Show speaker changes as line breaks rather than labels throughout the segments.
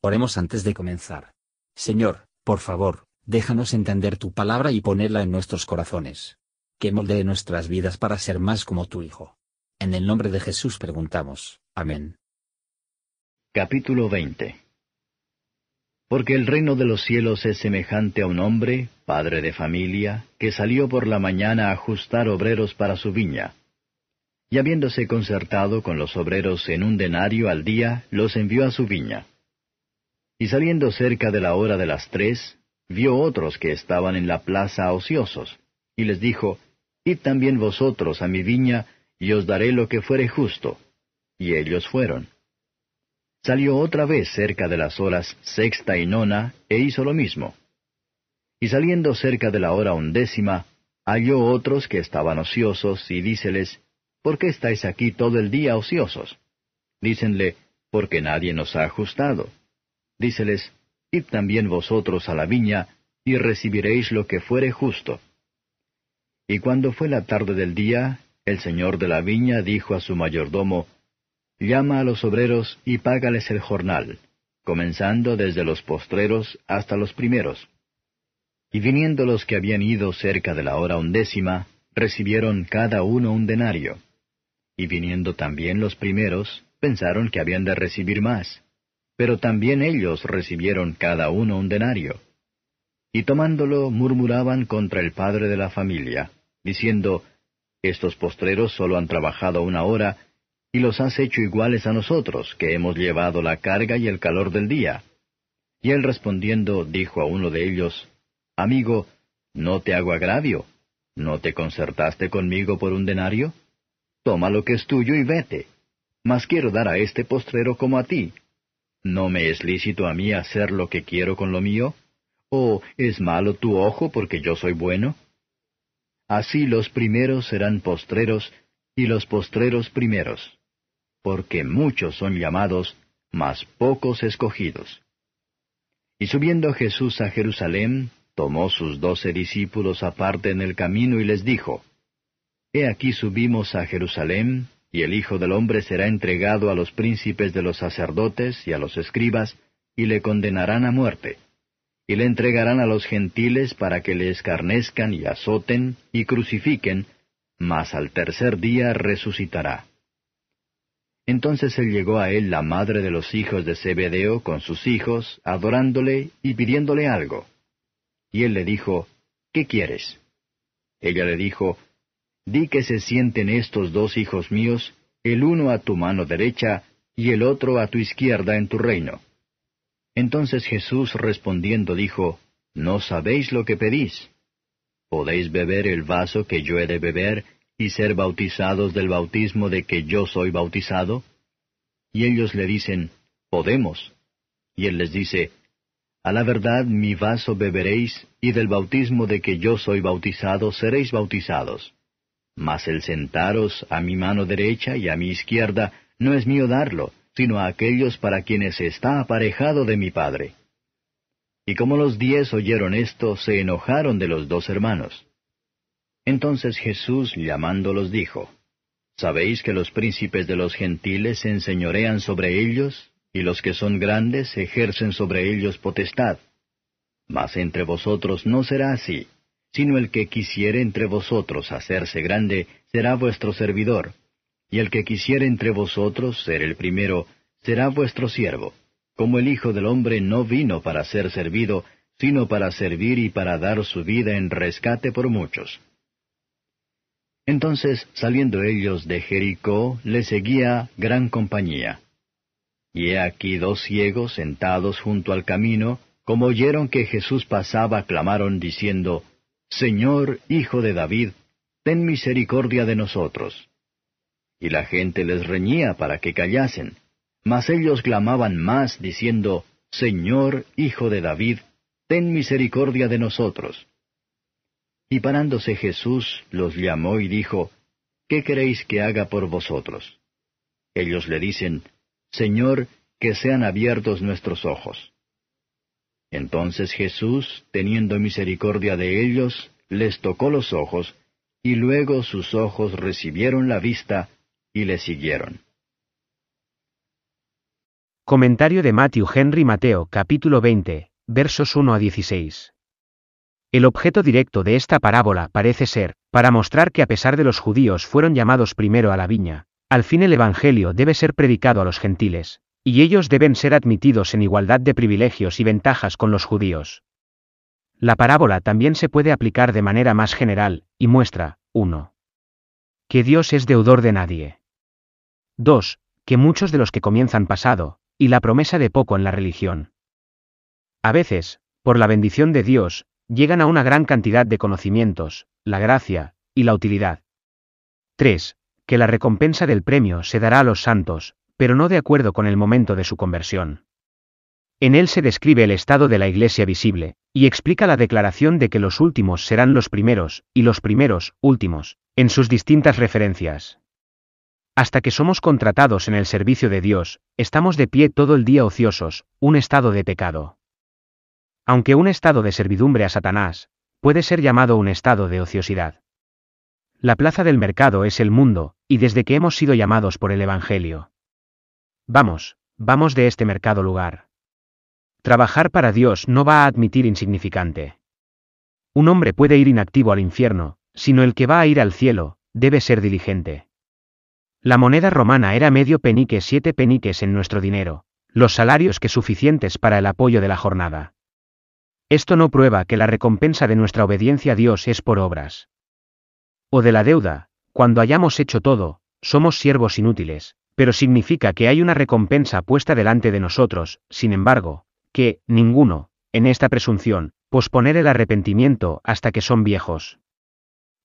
Oremos antes de comenzar. Señor, por favor, déjanos entender tu palabra y ponerla en nuestros corazones. Que moldee nuestras vidas para ser más como tu Hijo. En el nombre de Jesús preguntamos. Amén.
Capítulo 20 Porque el reino de los cielos es semejante a un hombre, padre de familia, que salió por la mañana a ajustar obreros para su viña. Y habiéndose concertado con los obreros en un denario al día, los envió a su viña. Y saliendo cerca de la hora de las tres, vio otros que estaban en la plaza ociosos, y les dijo, Id también vosotros a mi viña, y os daré lo que fuere justo. Y ellos fueron. Salió otra vez cerca de las horas sexta y nona, e hizo lo mismo. Y saliendo cerca de la hora undécima, halló otros que estaban ociosos, y díceles, ¿Por qué estáis aquí todo el día ociosos? Dícenle, porque nadie nos ha ajustado. Díceles, Id también vosotros a la viña, y recibiréis lo que fuere justo. Y cuando fue la tarde del día, el señor de la viña dijo a su mayordomo, Llama a los obreros y págales el jornal, comenzando desde los postreros hasta los primeros. Y viniendo los que habían ido cerca de la hora undécima, recibieron cada uno un denario. Y viniendo también los primeros, pensaron que habían de recibir más pero también ellos recibieron cada uno un denario. Y tomándolo murmuraban contra el padre de la familia, diciendo, Estos postreros solo han trabajado una hora, y los has hecho iguales a nosotros, que hemos llevado la carga y el calor del día. Y él respondiendo dijo a uno de ellos, Amigo, no te hago agravio, ¿no te concertaste conmigo por un denario? Toma lo que es tuyo y vete. Mas quiero dar a este postrero como a ti, ¿No me es lícito a mí hacer lo que quiero con lo mío? ¿O es malo tu ojo porque yo soy bueno? Así los primeros serán postreros, y los postreros primeros, porque muchos son llamados, mas pocos escogidos. Y subiendo Jesús a Jerusalén, tomó sus doce discípulos aparte en el camino y les dijo, He aquí subimos a Jerusalén, y el Hijo del Hombre será entregado a los príncipes de los sacerdotes y a los escribas, y le condenarán a muerte, y le entregarán a los gentiles para que le escarnezcan y azoten y crucifiquen, mas al tercer día resucitará. Entonces él llegó a él la madre de los hijos de Zebedeo con sus hijos, adorándole y pidiéndole algo. Y él le dijo, ¿Qué quieres? Ella le dijo, Di que se sienten estos dos hijos míos, el uno a tu mano derecha y el otro a tu izquierda en tu reino. Entonces Jesús respondiendo dijo, No sabéis lo que pedís. ¿Podéis beber el vaso que yo he de beber y ser bautizados del bautismo de que yo soy bautizado? Y ellos le dicen, Podemos. Y él les dice, A la verdad mi vaso beberéis, y del bautismo de que yo soy bautizado seréis bautizados mas el sentaros a mi mano derecha y a mi izquierda no es mío darlo, sino a aquellos para quienes está aparejado de mi Padre. Y como los diez oyeron esto, se enojaron de los dos hermanos. Entonces Jesús llamándolos dijo, ¿Sabéis que los príncipes de los gentiles se enseñorean sobre ellos, y los que son grandes ejercen sobre ellos potestad? Mas entre vosotros no será así sino el que quisiere entre vosotros hacerse grande, será vuestro servidor, y el que quisiere entre vosotros ser el primero, será vuestro siervo, como el Hijo del Hombre no vino para ser servido, sino para servir y para dar su vida en rescate por muchos. Entonces, saliendo ellos de Jericó, le seguía gran compañía. Y he aquí dos ciegos sentados junto al camino, como oyeron que Jesús pasaba, clamaron diciendo, Señor, Hijo de David, ten misericordia de nosotros. Y la gente les reñía para que callasen, mas ellos clamaban más, diciendo, Señor, Hijo de David, ten misericordia de nosotros. Y parándose Jesús los llamó y dijo, ¿Qué queréis que haga por vosotros? Ellos le dicen, Señor, que sean abiertos nuestros ojos. Entonces Jesús, teniendo misericordia de ellos, les tocó los ojos, y luego sus ojos recibieron la vista y le siguieron.
Comentario de Matthew Henry Mateo capítulo 20, versos 1 a 16. El objeto directo de esta parábola parece ser, para mostrar que a pesar de los judíos fueron llamados primero a la viña, al fin el Evangelio debe ser predicado a los gentiles, y ellos deben ser admitidos en igualdad de privilegios y ventajas con los judíos. La parábola también se puede aplicar de manera más general, y muestra, 1. Que Dios es deudor de nadie. 2. Que muchos de los que comienzan pasado, y la promesa de poco en la religión. A veces, por la bendición de Dios, llegan a una gran cantidad de conocimientos, la gracia, y la utilidad. 3. Que la recompensa del premio se dará a los santos, pero no de acuerdo con el momento de su conversión. En él se describe el estado de la iglesia visible, y explica la declaración de que los últimos serán los primeros, y los primeros, últimos, en sus distintas referencias. Hasta que somos contratados en el servicio de Dios, estamos de pie todo el día ociosos, un estado de pecado. Aunque un estado de servidumbre a Satanás, puede ser llamado un estado de ociosidad. La plaza del mercado es el mundo, y desde que hemos sido llamados por el Evangelio. Vamos, vamos de este mercado lugar. Trabajar para Dios no va a admitir insignificante. Un hombre puede ir inactivo al infierno, sino el que va a ir al cielo, debe ser diligente. La moneda romana era medio penique siete peniques en nuestro dinero, los salarios que suficientes para el apoyo de la jornada. Esto no prueba que la recompensa de nuestra obediencia a Dios es por obras. O de la deuda, cuando hayamos hecho todo, somos siervos inútiles, pero significa que hay una recompensa puesta delante de nosotros, sin embargo, que, ninguno, en esta presunción, posponer el arrepentimiento hasta que son viejos.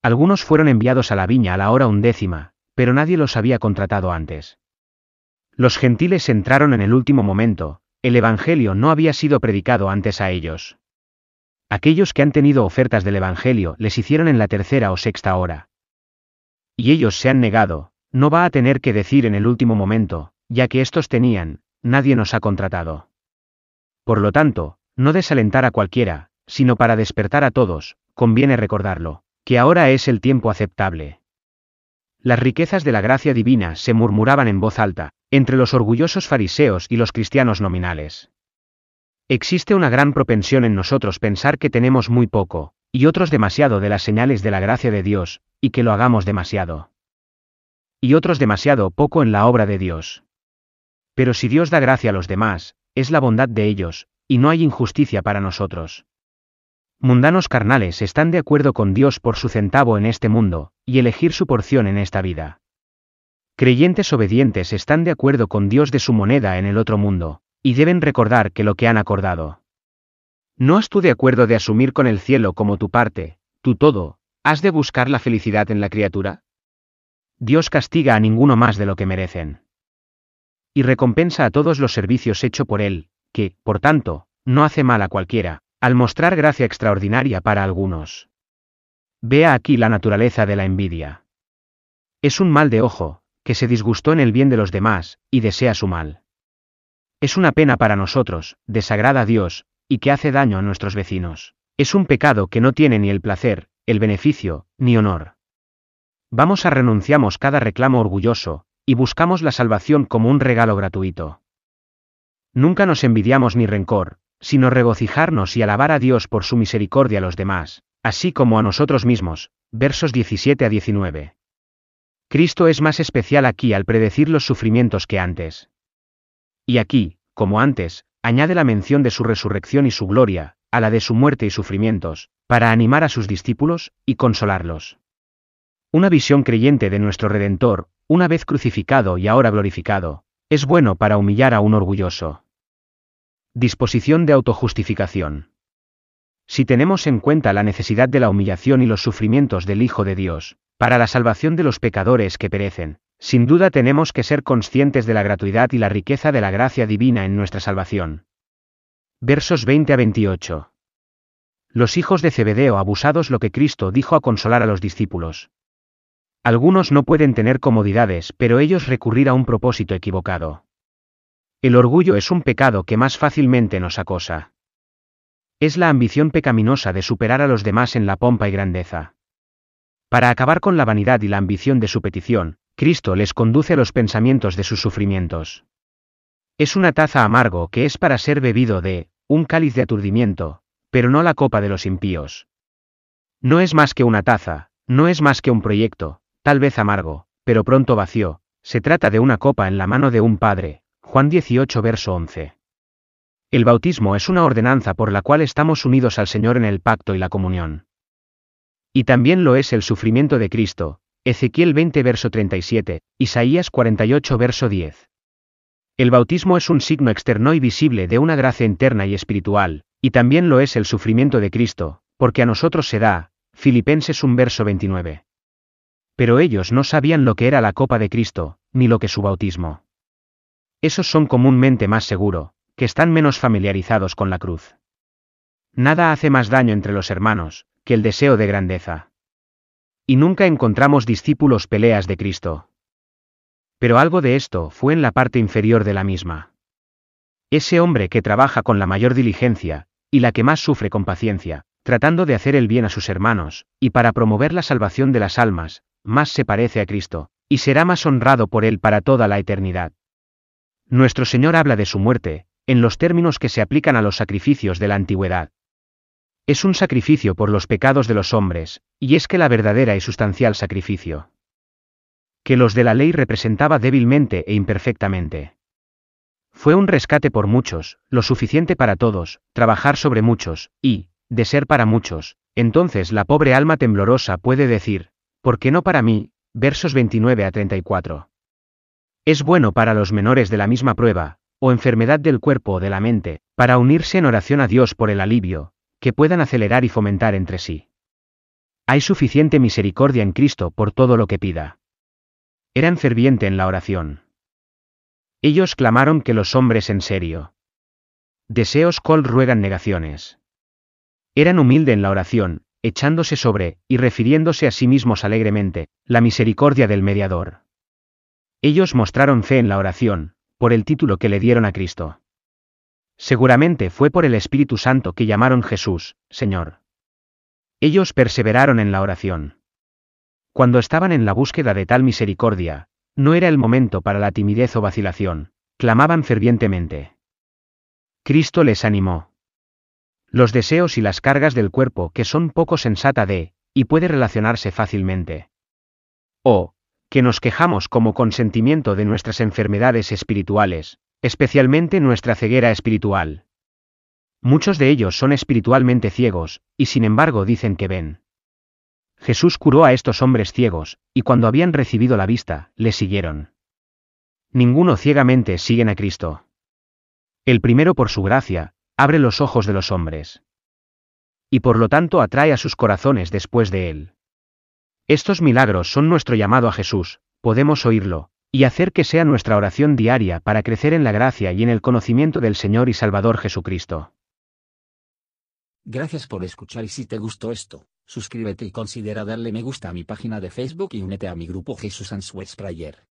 Algunos fueron enviados a la viña a la hora undécima, pero nadie los había contratado antes. Los gentiles entraron en el último momento, el Evangelio no había sido predicado antes a ellos. Aquellos que han tenido ofertas del Evangelio les hicieron en la tercera o sexta hora. Y ellos se han negado, no va a tener que decir en el último momento, ya que estos tenían, nadie nos ha contratado. Por lo tanto, no desalentar a cualquiera, sino para despertar a todos, conviene recordarlo, que ahora es el tiempo aceptable. Las riquezas de la gracia divina se murmuraban en voz alta, entre los orgullosos fariseos y los cristianos nominales. Existe una gran propensión en nosotros pensar que tenemos muy poco, y otros demasiado de las señales de la gracia de Dios, y que lo hagamos demasiado. Y otros demasiado poco en la obra de Dios. Pero si Dios da gracia a los demás, es la bondad de ellos, y no hay injusticia para nosotros. Mundanos carnales están de acuerdo con Dios por su centavo en este mundo, y elegir su porción en esta vida. Creyentes obedientes están de acuerdo con Dios de su moneda en el otro mundo, y deben recordar que lo que han acordado. ¿No has tú de acuerdo de asumir con el cielo como tu parte, tu todo, has de buscar la felicidad en la criatura? Dios castiga a ninguno más de lo que merecen. Y recompensa a todos los servicios hecho por Él, que, por tanto, no hace mal a cualquiera, al mostrar gracia extraordinaria para algunos. Vea aquí la naturaleza de la envidia. Es un mal de ojo, que se disgustó en el bien de los demás, y desea su mal. Es una pena para nosotros, desagrada a Dios, y que hace daño a nuestros vecinos. Es un pecado que no tiene ni el placer, el beneficio, ni honor. Vamos a renunciamos cada reclamo orgulloso, y buscamos la salvación como un regalo gratuito. Nunca nos envidiamos ni rencor, sino regocijarnos y alabar a Dios por su misericordia a los demás, así como a nosotros mismos. Versos 17 a 19. Cristo es más especial aquí al predecir los sufrimientos que antes. Y aquí, como antes, añade la mención de su resurrección y su gloria, a la de su muerte y sufrimientos, para animar a sus discípulos, y consolarlos. Una visión creyente de nuestro Redentor, una vez crucificado y ahora glorificado, es bueno para humillar a un orgulloso. Disposición de autojustificación. Si tenemos en cuenta la necesidad de la humillación y los sufrimientos del Hijo de Dios, para la salvación de los pecadores que perecen, sin duda tenemos que ser conscientes de la gratuidad y la riqueza de la gracia divina en nuestra salvación. Versos 20 a 28. Los hijos de Zebedeo abusados lo que Cristo dijo a consolar a los discípulos. Algunos no pueden tener comodidades, pero ellos recurrir a un propósito equivocado. El orgullo es un pecado que más fácilmente nos acosa. Es la ambición pecaminosa de superar a los demás en la pompa y grandeza. Para acabar con la vanidad y la ambición de su petición, Cristo les conduce a los pensamientos de sus sufrimientos. Es una taza amargo que es para ser bebido de, un cáliz de aturdimiento, pero no la copa de los impíos. No es más que una taza, no es más que un proyecto, tal vez amargo, pero pronto vació, se trata de una copa en la mano de un padre. Juan 18 verso 11. El bautismo es una ordenanza por la cual estamos unidos al Señor en el pacto y la comunión. Y también lo es el sufrimiento de Cristo, Ezequiel 20 verso 37, Isaías 48 verso 10. El bautismo es un signo externo y visible de una gracia interna y espiritual, y también lo es el sufrimiento de Cristo, porque a nosotros se da, Filipenses 1 verso 29. Pero ellos no sabían lo que era la copa de Cristo, ni lo que su bautismo. Esos son comúnmente más seguro, que están menos familiarizados con la cruz. Nada hace más daño entre los hermanos, que el deseo de grandeza. Y nunca encontramos discípulos peleas de Cristo. Pero algo de esto fue en la parte inferior de la misma. Ese hombre que trabaja con la mayor diligencia, y la que más sufre con paciencia, tratando de hacer el bien a sus hermanos, y para promover la salvación de las almas, más se parece a Cristo, y será más honrado por él para toda la eternidad. Nuestro Señor habla de su muerte, en los términos que se aplican a los sacrificios de la antigüedad. Es un sacrificio por los pecados de los hombres, y es que la verdadera y sustancial sacrificio que los de la ley representaba débilmente e imperfectamente. Fue un rescate por muchos, lo suficiente para todos, trabajar sobre muchos, y, de ser para muchos, entonces la pobre alma temblorosa puede decir, ¿por qué no para mí? Versos 29 a 34. Es bueno para los menores de la misma prueba, o enfermedad del cuerpo o de la mente, para unirse en oración a Dios por el alivio, que puedan acelerar y fomentar entre sí. Hay suficiente misericordia en Cristo por todo lo que pida. Eran ferviente en la oración. Ellos clamaron que los hombres en serio. Deseos col ruegan negaciones. Eran humilde en la oración, echándose sobre, y refiriéndose a sí mismos alegremente, la misericordia del mediador. Ellos mostraron fe en la oración, por el título que le dieron a Cristo. Seguramente fue por el Espíritu Santo que llamaron Jesús, Señor. Ellos perseveraron en la oración. Cuando estaban en la búsqueda de tal misericordia, no era el momento para la timidez o vacilación, clamaban fervientemente. Cristo les animó. Los deseos y las cargas del cuerpo que son poco sensata de, y puede relacionarse fácilmente. O, que nos quejamos como consentimiento de nuestras enfermedades espirituales, especialmente nuestra ceguera espiritual. Muchos de ellos son espiritualmente ciegos, y sin embargo dicen que ven. Jesús curó a estos hombres ciegos, y cuando habían recibido la vista, le siguieron. Ninguno ciegamente siguen a Cristo. El primero por su gracia, abre los ojos de los hombres. Y por lo tanto atrae a sus corazones después de él. Estos milagros son nuestro llamado a Jesús, podemos oírlo, y hacer que sea nuestra oración diaria para crecer en la gracia y en el conocimiento del Señor y Salvador Jesucristo.
Gracias por escuchar y si te gustó esto, suscríbete y considera darle me gusta a mi página de Facebook y únete a mi grupo Jesús Answers Prayer.